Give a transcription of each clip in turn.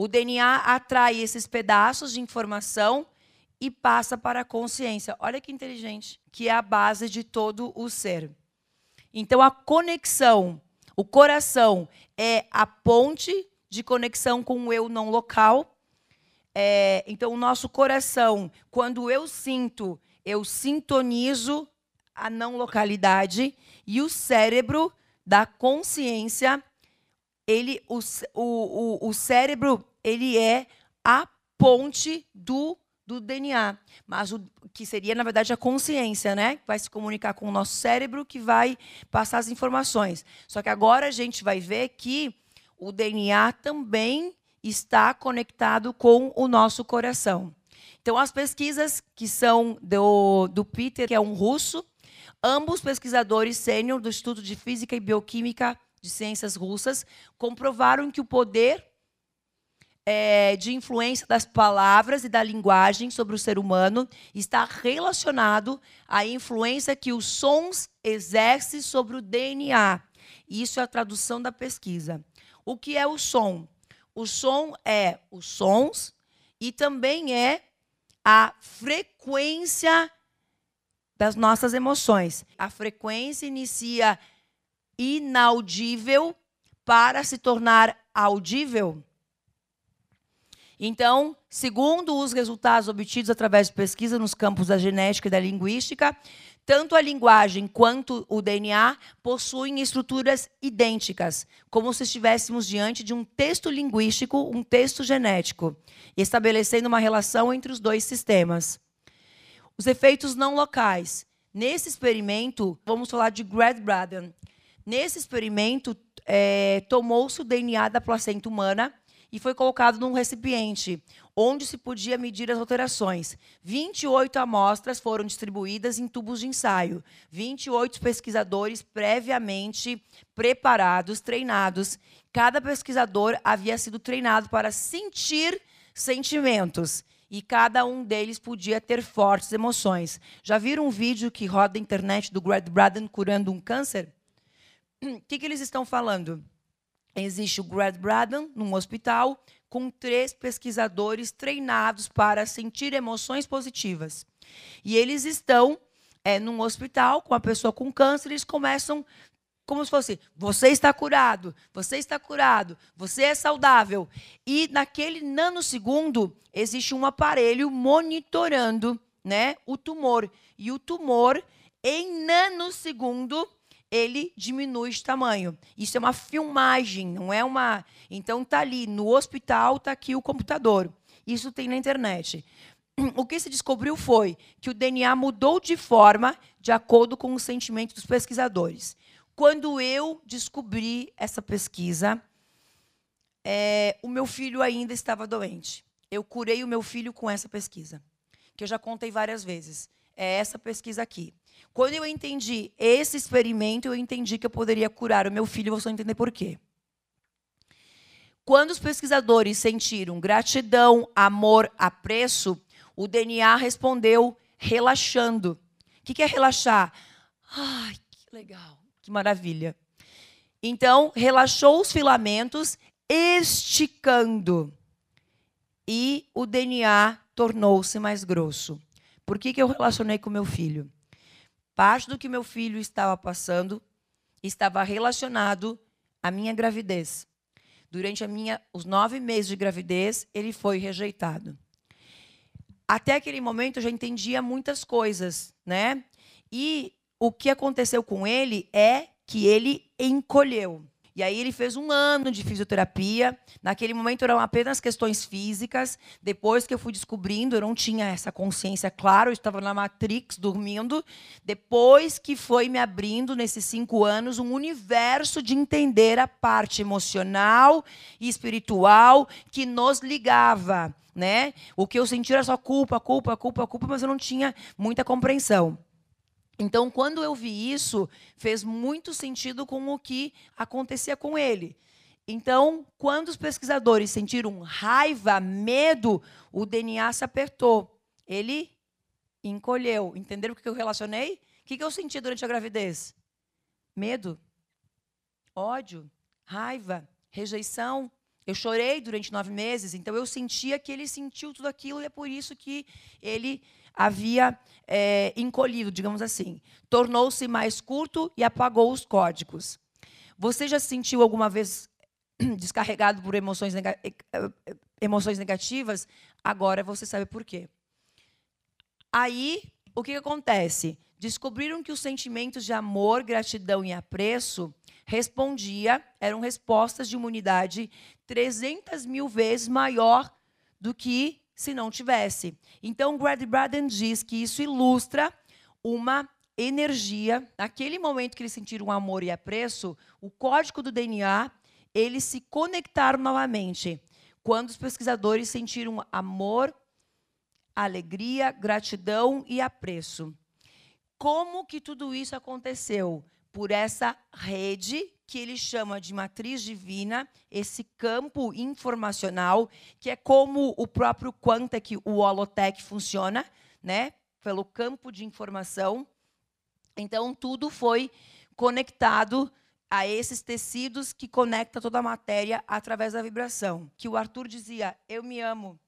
O DNA atrai esses pedaços de informação e passa para a consciência. Olha que inteligente, que é a base de todo o ser. Então a conexão, o coração é a ponte de conexão com o eu não local. É, então o nosso coração, quando eu sinto, eu sintonizo a não localidade e o cérebro da consciência, ele, o, o, o, cérebro, ele é a ponte do do DNA, mas o que seria na verdade a consciência, né? Vai se comunicar com o nosso cérebro que vai passar as informações. Só que agora a gente vai ver que o DNA também está conectado com o nosso coração. Então as pesquisas que são do, do Peter, que é um russo, ambos pesquisadores sênior do Instituto de Física e Bioquímica de Ciências Russas, comprovaram que o poder é, de influência das palavras e da linguagem sobre o ser humano está relacionado à influência que os sons exercem sobre o DNA. Isso é a tradução da pesquisa. O que é o som? O som é os sons e também é a frequência das nossas emoções. A frequência inicia inaudível para se tornar audível então, segundo os resultados obtidos através de pesquisa nos campos da genética e da linguística, tanto a linguagem quanto o DNA possuem estruturas idênticas, como se estivéssemos diante de um texto linguístico, um texto genético, estabelecendo uma relação entre os dois sistemas. Os efeitos não locais. Nesse experimento, vamos falar de Grad Braden. Nesse experimento, é, tomou-se o DNA da placenta humana e foi colocado num recipiente, onde se podia medir as alterações. 28 amostras foram distribuídas em tubos de ensaio. 28 pesquisadores previamente preparados, treinados. Cada pesquisador havia sido treinado para sentir sentimentos. E cada um deles podia ter fortes emoções. Já viram um vídeo que roda na internet do Greg Braden curando um câncer? O que, que eles estão falando? Existe o Grad Braden, num hospital, com três pesquisadores treinados para sentir emoções positivas. E eles estão é, num hospital com uma pessoa com câncer, eles começam como se fosse: você está curado, você está curado, você é saudável. E naquele nanosegundo existe um aparelho monitorando, né, o tumor. E o tumor em nanosegundo ele diminui de tamanho. Isso é uma filmagem, não é uma. Então tá ali no hospital, tá aqui o computador. Isso tem na internet. O que se descobriu foi que o DNA mudou de forma de acordo com o sentimento dos pesquisadores. Quando eu descobri essa pesquisa, é, o meu filho ainda estava doente. Eu curei o meu filho com essa pesquisa, que eu já contei várias vezes. É essa pesquisa aqui. Quando eu entendi esse experimento, eu entendi que eu poderia curar o meu filho, você vai entender por quê. Quando os pesquisadores sentiram gratidão, amor, apreço, o DNA respondeu relaxando. O que é relaxar? Ai, que legal, que maravilha. Então, relaxou os filamentos, esticando. E o DNA tornou-se mais grosso. Por que, que eu relacionei com meu filho? Parte do que meu filho estava passando estava relacionado à minha gravidez. Durante a minha, os nove meses de gravidez, ele foi rejeitado. Até aquele momento, eu já entendia muitas coisas, né? E o que aconteceu com ele é que ele encolheu. E aí ele fez um ano de fisioterapia. Naquele momento eram apenas questões físicas. Depois que eu fui descobrindo, eu não tinha essa consciência, claro, eu estava na Matrix dormindo. Depois que foi me abrindo, nesses cinco anos, um universo de entender a parte emocional e espiritual que nos ligava. Né? O que eu sentia era só culpa, culpa, culpa, culpa, mas eu não tinha muita compreensão. Então, quando eu vi isso, fez muito sentido com o que acontecia com ele. Então, quando os pesquisadores sentiram raiva, medo, o DNA se apertou. Ele encolheu. Entenderam o que eu relacionei? O que eu senti durante a gravidez? Medo, ódio, raiva, rejeição. Eu chorei durante nove meses, então eu sentia que ele sentiu tudo aquilo e é por isso que ele havia é, encolhido, digamos assim. Tornou-se mais curto e apagou os códigos. Você já se sentiu alguma vez descarregado por emoções, nega emoções negativas? Agora você sabe por quê. Aí, o que, que acontece? Descobriram que os sentimentos de amor, gratidão e apreço respondia, eram respostas de imunidade 300 mil vezes maior do que se não tivesse. Então, Grady Braden diz que isso ilustra uma energia. Naquele momento que eles sentiram amor e apreço, o código do DNA, eles se conectaram novamente. Quando os pesquisadores sentiram amor, alegria, gratidão e apreço. Como que tudo isso aconteceu? Por essa rede que ele chama de matriz divina, esse campo informacional, que é como o próprio Quantec, o Holotech funciona, né? Pelo campo de informação. Então, tudo foi conectado a esses tecidos que conecta toda a matéria através da vibração. Que o Arthur dizia: "Eu me amo.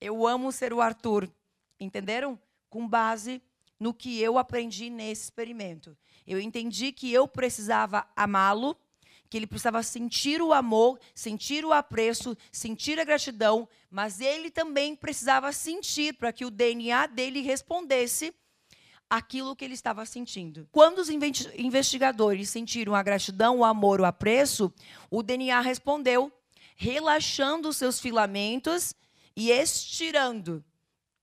Eu amo ser o Arthur". Entenderam? Com base no que eu aprendi nesse experimento. Eu entendi que eu precisava amá-lo, que ele precisava sentir o amor, sentir o apreço, sentir a gratidão, mas ele também precisava sentir para que o DNA dele respondesse aquilo que ele estava sentindo. Quando os investigadores sentiram a gratidão, o amor, o apreço, o DNA respondeu, relaxando seus filamentos e estirando.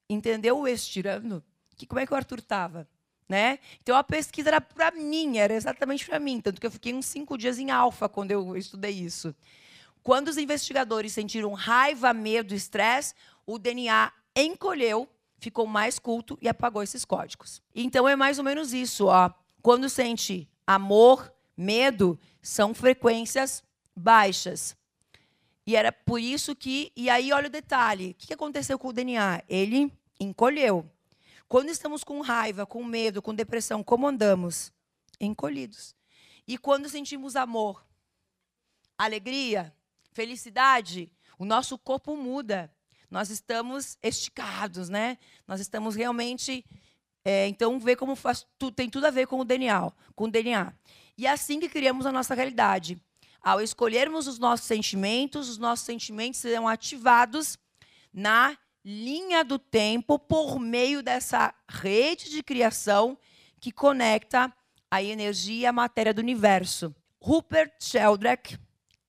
Entendeu o estirando? Que como é que o Arthur estava. Né? Então a pesquisa era para mim, era exatamente para mim, tanto que eu fiquei uns cinco dias em alfa quando eu estudei isso. Quando os investigadores sentiram raiva, medo, estresse, o DNA encolheu, ficou mais culto e apagou esses códigos. Então é mais ou menos isso, ó. Quando sente amor, medo, são frequências baixas. E era por isso que, e aí olha o detalhe, o que aconteceu com o DNA? Ele encolheu. Quando estamos com raiva, com medo, com depressão, como andamos? Encolhidos. E quando sentimos amor, alegria, felicidade, o nosso corpo muda. Nós estamos esticados, né? Nós estamos realmente. É, então, vê como faz, tu, tem tudo a ver com o DNA, com o DNA. E é assim que criamos a nossa realidade. Ao escolhermos os nossos sentimentos, os nossos sentimentos serão ativados na linha do tempo por meio dessa rede de criação que conecta a energia e a matéria do universo. Rupert Sheldrake,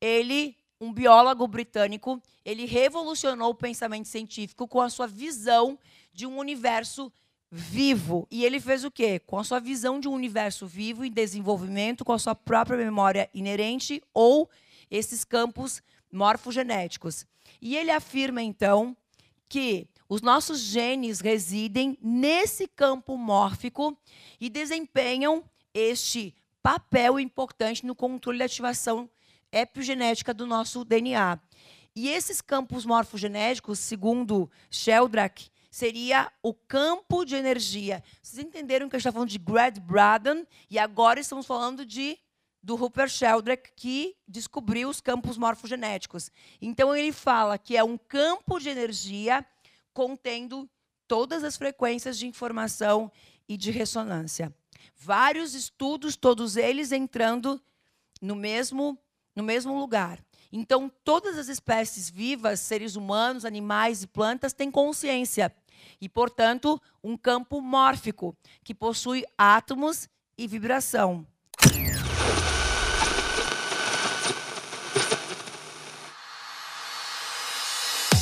ele, um biólogo britânico, ele revolucionou o pensamento científico com a sua visão de um universo vivo. E ele fez o quê? Com a sua visão de um universo vivo em desenvolvimento, com a sua própria memória inerente ou esses campos morfogenéticos. E ele afirma então que os nossos genes residem nesse campo mórfico e desempenham este papel importante no controle da ativação epigenética do nosso DNA. E esses campos morfogenéticos, segundo Sheldrake, seria o campo de energia. Vocês entenderam que a gente está falando de Grad Braden e agora estamos falando de do Rupert Sheldrake, que descobriu os campos morfogenéticos. Então, ele fala que é um campo de energia contendo todas as frequências de informação e de ressonância. Vários estudos, todos eles entrando no mesmo, no mesmo lugar. Então, todas as espécies vivas, seres humanos, animais e plantas, têm consciência e, portanto, um campo mórfico que possui átomos e vibração.